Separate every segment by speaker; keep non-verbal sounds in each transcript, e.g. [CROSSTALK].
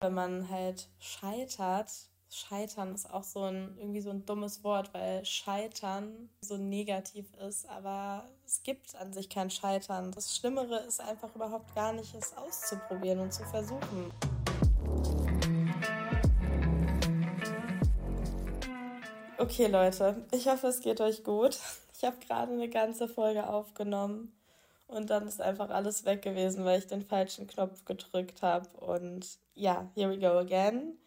Speaker 1: Wenn man halt scheitert, Scheitern ist auch so ein irgendwie so ein dummes Wort, weil Scheitern so negativ ist, aber es gibt an sich kein Scheitern. Das Schlimmere ist einfach überhaupt gar nicht, es auszuprobieren und zu versuchen. Okay, Leute, ich hoffe, es geht euch gut. Ich habe gerade eine ganze Folge aufgenommen und dann ist einfach alles weg gewesen, weil ich den falschen Knopf gedrückt habe. Und ja, here we go again.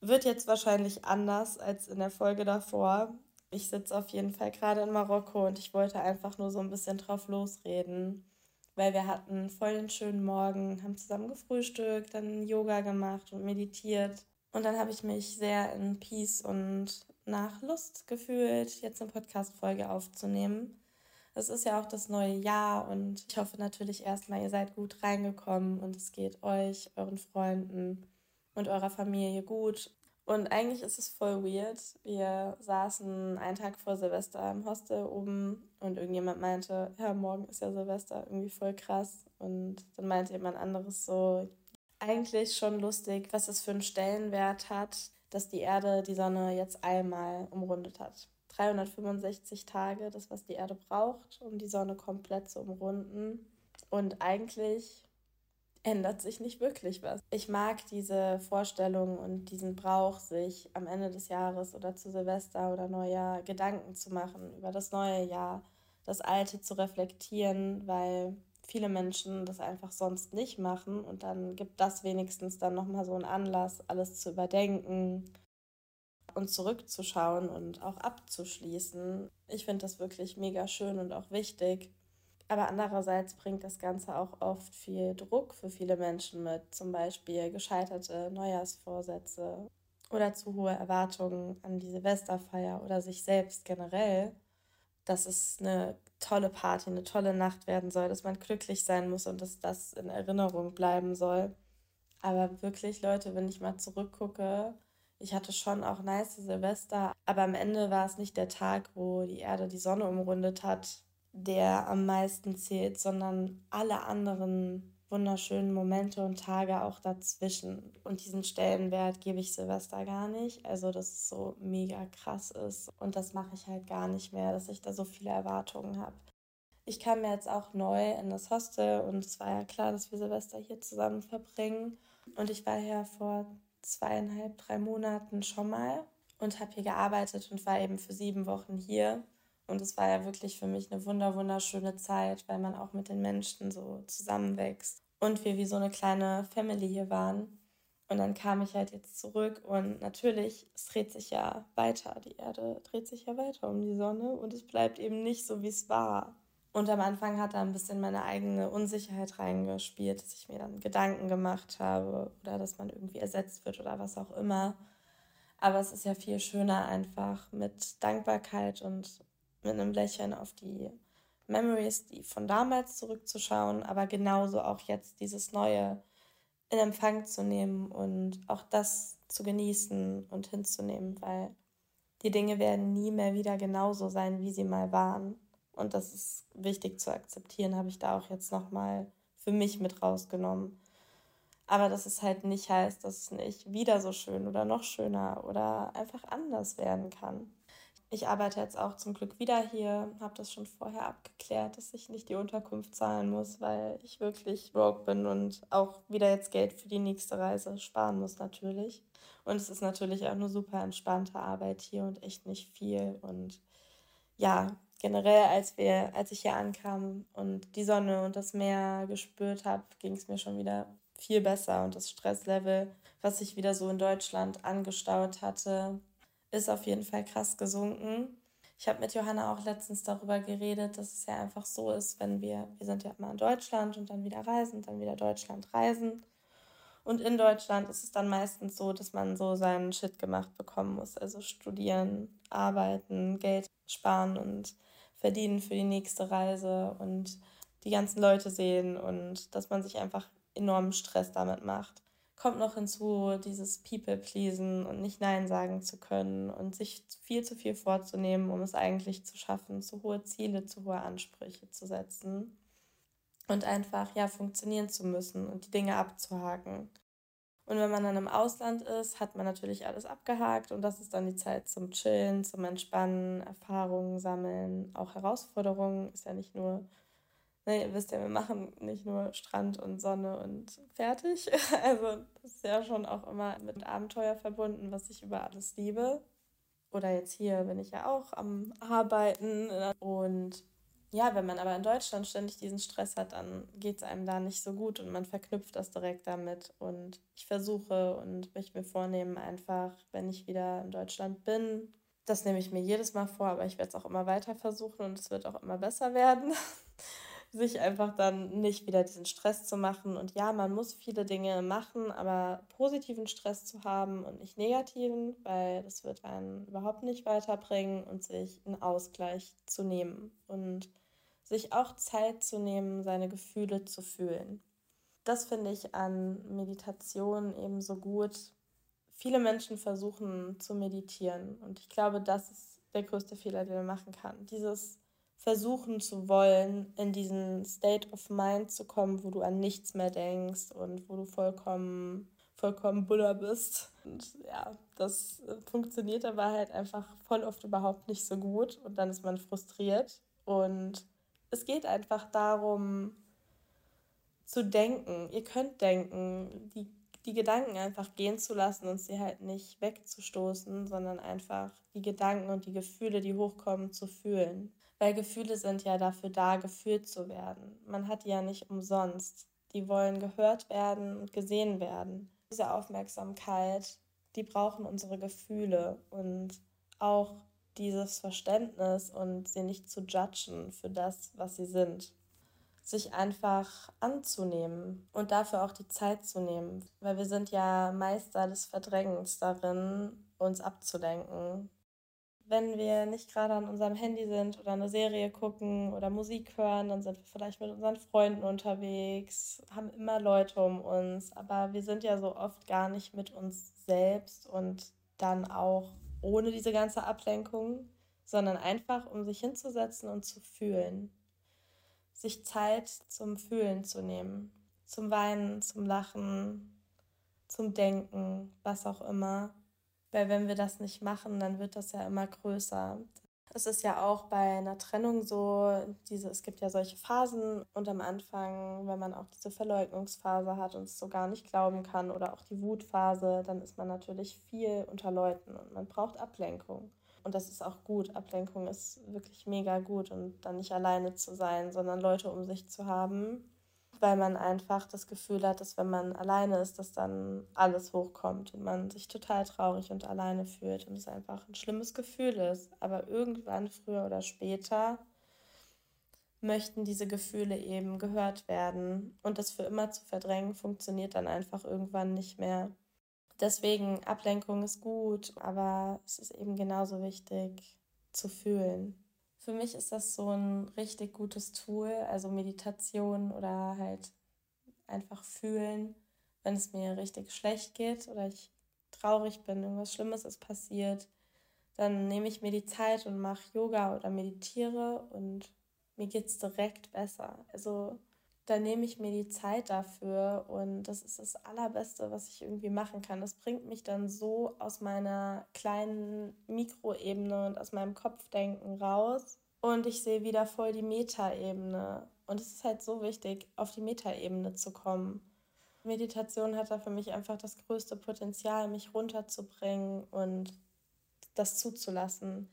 Speaker 1: Wird jetzt wahrscheinlich anders als in der Folge davor. Ich sitze auf jeden Fall gerade in Marokko und ich wollte einfach nur so ein bisschen drauf losreden, weil wir hatten voll den schönen Morgen, haben zusammen gefrühstückt, dann Yoga gemacht und meditiert. Und dann habe ich mich sehr in Peace und nach Lust gefühlt, jetzt eine Podcast-Folge aufzunehmen. Es ist ja auch das neue Jahr und ich hoffe natürlich erstmal, ihr seid gut reingekommen und es geht euch, euren Freunden und eurer Familie gut. Und eigentlich ist es voll weird. Wir saßen einen Tag vor Silvester im Hostel oben und irgendjemand meinte, ja, morgen ist ja Silvester, irgendwie voll krass. Und dann meinte jemand anderes so, eigentlich schon lustig, was es für einen Stellenwert hat, dass die Erde die Sonne jetzt einmal umrundet hat. 365 Tage, das, was die Erde braucht, um die Sonne komplett zu umrunden. Und eigentlich ändert sich nicht wirklich was. Ich mag diese Vorstellung und diesen Brauch, sich am Ende des Jahres oder zu Silvester oder Neujahr Gedanken zu machen über das neue Jahr, das alte zu reflektieren, weil viele Menschen das einfach sonst nicht machen und dann gibt das wenigstens dann nochmal so einen Anlass, alles zu überdenken und zurückzuschauen und auch abzuschließen. Ich finde das wirklich mega schön und auch wichtig. Aber andererseits bringt das Ganze auch oft viel Druck für viele Menschen mit, zum Beispiel gescheiterte Neujahrsvorsätze oder zu hohe Erwartungen an die Silvesterfeier oder sich selbst generell, dass es eine tolle Party, eine tolle Nacht werden soll, dass man glücklich sein muss und dass das in Erinnerung bleiben soll. Aber wirklich, Leute, wenn ich mal zurückgucke, ich hatte schon auch nice Silvester, aber am Ende war es nicht der Tag, wo die Erde die Sonne umrundet hat, der am meisten zählt, sondern alle anderen wunderschönen Momente und Tage auch dazwischen. Und diesen Stellenwert gebe ich Silvester gar nicht. Also, dass es so mega krass ist. Und das mache ich halt gar nicht mehr, dass ich da so viele Erwartungen habe. Ich kam jetzt auch neu in das Hostel und es war ja klar, dass wir Silvester hier zusammen verbringen. Und ich war ja vor zweieinhalb, drei Monaten schon mal und habe hier gearbeitet und war eben für sieben Wochen hier. Und es war ja wirklich für mich eine wunder wunderschöne Zeit, weil man auch mit den Menschen so zusammenwächst und wir wie so eine kleine Family hier waren. Und dann kam ich halt jetzt zurück und natürlich, es dreht sich ja weiter. Die Erde dreht sich ja weiter um die Sonne und es bleibt eben nicht so, wie es war. Und am Anfang hat da ein bisschen meine eigene Unsicherheit reingespielt, dass ich mir dann Gedanken gemacht habe oder dass man irgendwie ersetzt wird oder was auch immer. Aber es ist ja viel schöner, einfach mit Dankbarkeit und mit einem Lächeln auf die Memories, die von damals zurückzuschauen, aber genauso auch jetzt dieses Neue in Empfang zu nehmen und auch das zu genießen und hinzunehmen, weil die Dinge werden nie mehr wieder genauso sein, wie sie mal waren. Und das ist wichtig zu akzeptieren, habe ich da auch jetzt nochmal für mich mit rausgenommen. Aber dass es halt nicht heißt, dass es nicht wieder so schön oder noch schöner oder einfach anders werden kann. Ich arbeite jetzt auch zum Glück wieder hier, habe das schon vorher abgeklärt, dass ich nicht die Unterkunft zahlen muss, weil ich wirklich broke bin und auch wieder jetzt Geld für die nächste Reise sparen muss natürlich. Und es ist natürlich auch eine super entspannte Arbeit hier und echt nicht viel. Und ja, generell, als wir, als ich hier ankam und die Sonne und das Meer gespürt habe, ging es mir schon wieder viel besser und das Stresslevel, was sich wieder so in Deutschland angestaut hatte, ist auf jeden Fall krass gesunken. Ich habe mit Johanna auch letztens darüber geredet, dass es ja einfach so ist, wenn wir, wir sind ja immer in Deutschland und dann wieder reisen, dann wieder Deutschland reisen. Und in Deutschland ist es dann meistens so, dass man so seinen Shit gemacht bekommen muss. Also studieren, arbeiten, Geld sparen und verdienen für die nächste Reise und die ganzen Leute sehen und dass man sich einfach enormen Stress damit macht. Kommt noch hinzu, dieses People-Pleasen und nicht Nein sagen zu können und sich viel zu viel vorzunehmen, um es eigentlich zu schaffen, zu hohe Ziele, zu hohe Ansprüche zu setzen und einfach ja funktionieren zu müssen und die Dinge abzuhaken. Und wenn man dann im Ausland ist, hat man natürlich alles abgehakt und das ist dann die Zeit zum Chillen, zum Entspannen, Erfahrungen sammeln, auch Herausforderungen. Ist ja nicht nur, ne, ihr wisst ja, wir machen nicht nur Strand und Sonne und fertig. [LAUGHS] Also das ist ja schon auch immer mit Abenteuer verbunden, was ich über alles liebe. Oder jetzt hier bin ich ja auch am Arbeiten und ja, wenn man aber in Deutschland ständig diesen Stress hat, dann geht es einem da nicht so gut und man verknüpft das direkt damit. Und ich versuche und möchte mir vornehmen, einfach, wenn ich wieder in Deutschland bin, das nehme ich mir jedes Mal vor, aber ich werde es auch immer weiter versuchen und es wird auch immer besser werden, [LAUGHS] sich einfach dann nicht wieder diesen Stress zu machen. Und ja, man muss viele Dinge machen, aber positiven Stress zu haben und nicht negativen, weil das wird einen überhaupt nicht weiterbringen und sich einen Ausgleich zu nehmen. Und sich auch Zeit zu nehmen, seine Gefühle zu fühlen. Das finde ich an Meditation eben so gut. Viele Menschen versuchen zu meditieren und ich glaube, das ist der größte Fehler, den man machen kann. Dieses versuchen zu wollen, in diesen State of Mind zu kommen, wo du an nichts mehr denkst und wo du vollkommen, vollkommen Buddha bist. Und ja, das funktioniert aber halt einfach voll oft überhaupt nicht so gut und dann ist man frustriert und es geht einfach darum zu denken. Ihr könnt denken, die, die Gedanken einfach gehen zu lassen und sie halt nicht wegzustoßen, sondern einfach die Gedanken und die Gefühle, die hochkommen, zu fühlen. Weil Gefühle sind ja dafür da, gefühlt zu werden. Man hat die ja nicht umsonst. Die wollen gehört werden und gesehen werden. Diese Aufmerksamkeit, die brauchen unsere Gefühle und auch dieses Verständnis und sie nicht zu judgen für das, was sie sind. Sich einfach anzunehmen und dafür auch die Zeit zu nehmen, weil wir sind ja Meister des Verdrängens darin, uns abzulenken. Wenn wir nicht gerade an unserem Handy sind oder eine Serie gucken oder Musik hören, dann sind wir vielleicht mit unseren Freunden unterwegs, haben immer Leute um uns, aber wir sind ja so oft gar nicht mit uns selbst und dann auch ohne diese ganze Ablenkung, sondern einfach, um sich hinzusetzen und zu fühlen. Sich Zeit zum Fühlen zu nehmen, zum Weinen, zum Lachen, zum Denken, was auch immer. Weil wenn wir das nicht machen, dann wird das ja immer größer. Es ist ja auch bei einer Trennung so, diese, es gibt ja solche Phasen und am Anfang, wenn man auch diese Verleugnungsphase hat und es so gar nicht glauben kann oder auch die Wutphase, dann ist man natürlich viel unter Leuten und man braucht Ablenkung. Und das ist auch gut. Ablenkung ist wirklich mega gut und dann nicht alleine zu sein, sondern Leute um sich zu haben, weil man einfach das Gefühl hat, dass wenn man alleine ist, dass dann alles hochkommt und man sich total traurig und alleine fühlt und es einfach ein schlimmes Gefühl ist. Aber irgendwann, früher oder später, möchten diese Gefühle eben gehört werden und das für immer zu verdrängen funktioniert dann einfach irgendwann nicht mehr. Deswegen Ablenkung ist gut, aber es ist eben genauso wichtig zu fühlen. Für mich ist das so ein richtig gutes Tool, also Meditation oder halt einfach fühlen, wenn es mir richtig schlecht geht oder ich traurig bin, irgendwas Schlimmes ist passiert, dann nehme ich mir die Zeit und mache Yoga oder meditiere und mir geht es direkt besser. Also da nehme ich mir die Zeit dafür und das ist das Allerbeste, was ich irgendwie machen kann. Das bringt mich dann so aus meiner kleinen Mikroebene und aus meinem Kopfdenken raus und ich sehe wieder voll die Metaebene. Und es ist halt so wichtig, auf die Metaebene zu kommen. Meditation hat da für mich einfach das größte Potenzial, mich runterzubringen und das zuzulassen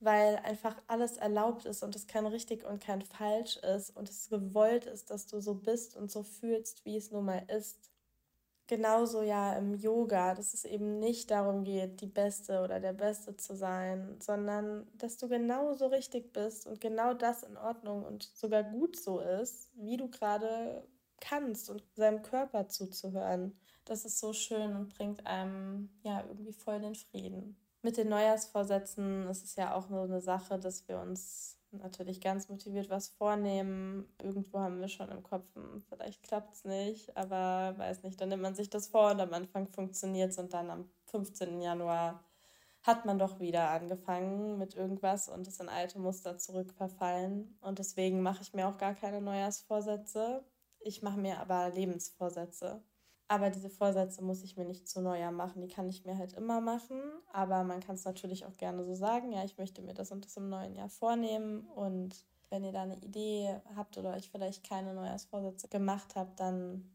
Speaker 1: weil einfach alles erlaubt ist und es kein richtig und kein falsch ist und es gewollt ist, dass du so bist und so fühlst, wie es nun mal ist. Genauso ja im Yoga, dass es eben nicht darum geht, die Beste oder der Beste zu sein, sondern dass du genauso richtig bist und genau das in Ordnung und sogar gut so ist, wie du gerade kannst und seinem Körper zuzuhören. Das ist so schön und bringt einem ja irgendwie voll den Frieden. Mit den Neujahrsvorsätzen ist es ja auch nur eine Sache, dass wir uns natürlich ganz motiviert was vornehmen. Irgendwo haben wir schon im Kopf, hm, vielleicht klappt es nicht, aber weiß nicht, dann nimmt man sich das vor und am Anfang funktioniert es und dann am 15. Januar hat man doch wieder angefangen mit irgendwas und ist in alte Muster zurückverfallen. Und deswegen mache ich mir auch gar keine Neujahrsvorsätze. Ich mache mir aber Lebensvorsätze. Aber diese Vorsätze muss ich mir nicht zu Neujahr machen. Die kann ich mir halt immer machen. Aber man kann es natürlich auch gerne so sagen, ja, ich möchte mir das und das im neuen Jahr vornehmen. Und wenn ihr da eine Idee habt oder euch vielleicht keine Neujahrsvorsätze gemacht habt, dann,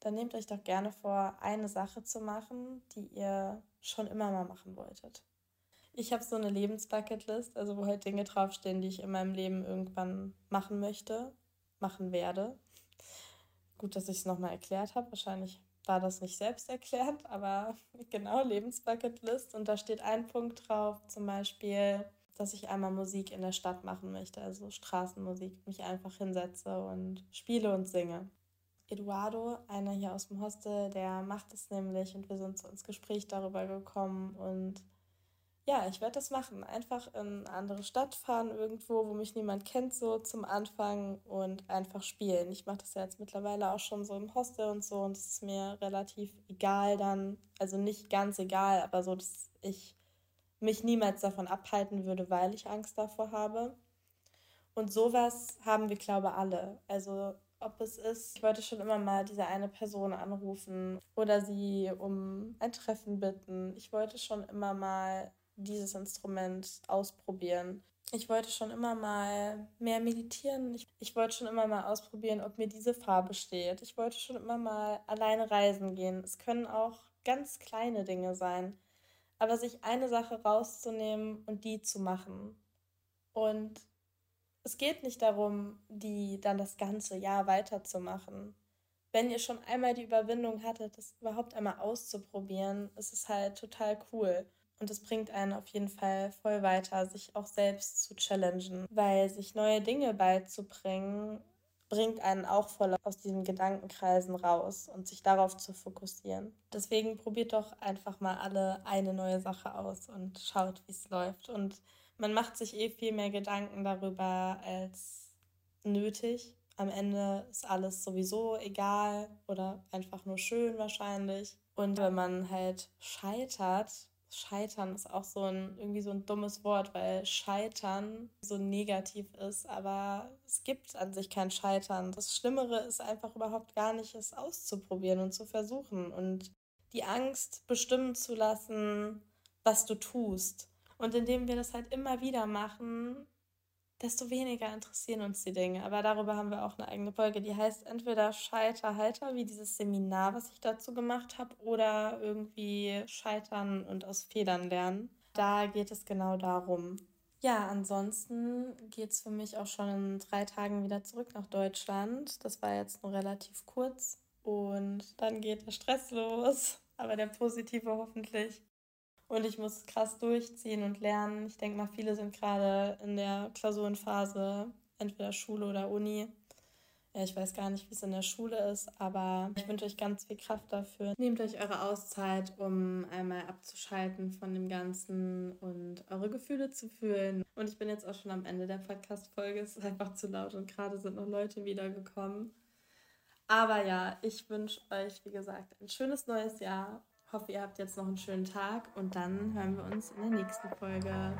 Speaker 1: dann nehmt euch doch gerne vor, eine Sache zu machen, die ihr schon immer mal machen wolltet. Ich habe so eine Lebensbucketlist, also wo halt Dinge draufstehen, die ich in meinem Leben irgendwann machen möchte, machen werde. Gut, dass ich es nochmal erklärt habe. Wahrscheinlich war das nicht selbst erklärt, aber [LAUGHS] genau, Lebensbucketlist. Und da steht ein Punkt drauf, zum Beispiel, dass ich einmal Musik in der Stadt machen möchte, also Straßenmusik, mich einfach hinsetze und spiele und singe. Eduardo, einer hier aus dem Hostel, der macht es nämlich und wir sind so ins Gespräch darüber gekommen und ja, ich werde das machen. Einfach in eine andere Stadt fahren, irgendwo, wo mich niemand kennt, so zum Anfang und einfach spielen. Ich mache das ja jetzt mittlerweile auch schon so im Hostel und so und es ist mir relativ egal dann, also nicht ganz egal, aber so, dass ich mich niemals davon abhalten würde, weil ich Angst davor habe. Und sowas haben wir, glaube ich, alle. Also ob es ist, ich wollte schon immer mal diese eine Person anrufen oder sie um ein Treffen bitten. Ich wollte schon immer mal dieses Instrument ausprobieren. Ich wollte schon immer mal mehr meditieren. Ich, ich wollte schon immer mal ausprobieren, ob mir diese Farbe steht. Ich wollte schon immer mal alleine reisen gehen. Es können auch ganz kleine Dinge sein. Aber sich eine Sache rauszunehmen und die zu machen. Und es geht nicht darum, die dann das ganze Jahr weiterzumachen. Wenn ihr schon einmal die Überwindung hattet, das überhaupt einmal auszuprobieren, ist es halt total cool. Und es bringt einen auf jeden Fall voll weiter, sich auch selbst zu challengen, weil sich neue Dinge beizubringen, bringt einen auch voll aus diesen Gedankenkreisen raus und sich darauf zu fokussieren. Deswegen probiert doch einfach mal alle eine neue Sache aus und schaut, wie es läuft. Und man macht sich eh viel mehr Gedanken darüber als nötig. Am Ende ist alles sowieso egal oder einfach nur schön wahrscheinlich. Und wenn man halt scheitert, Scheitern ist auch so ein irgendwie so ein dummes Wort, weil Scheitern so negativ ist, aber es gibt an sich kein Scheitern. Das Schlimmere ist einfach überhaupt gar nicht, es auszuprobieren und zu versuchen und die Angst bestimmen zu lassen, was du tust. Und indem wir das halt immer wieder machen, desto weniger interessieren uns die Dinge. Aber darüber haben wir auch eine eigene Folge, die heißt entweder Scheiterhalter, wie dieses Seminar, was ich dazu gemacht habe, oder irgendwie Scheitern und aus Fehlern lernen. Da geht es genau darum. Ja, ansonsten geht es für mich auch schon in drei Tagen wieder zurück nach Deutschland. Das war jetzt nur relativ kurz. Und dann geht der Stress los, aber der positive hoffentlich. Und ich muss krass durchziehen und lernen. Ich denke mal, viele sind gerade in der Klausurenphase, entweder Schule oder Uni. Ich weiß gar nicht, wie es in der Schule ist, aber ich wünsche euch ganz viel Kraft dafür. Nehmt euch eure Auszeit, um einmal abzuschalten von dem Ganzen und eure Gefühle zu fühlen. Und ich bin jetzt auch schon am Ende der Podcast-Folge. Es ist einfach zu laut und gerade sind noch Leute wiedergekommen. Aber ja, ich wünsche euch, wie gesagt, ein schönes neues Jahr hoffe, ihr habt jetzt noch einen schönen Tag und dann hören wir uns in der nächsten Folge.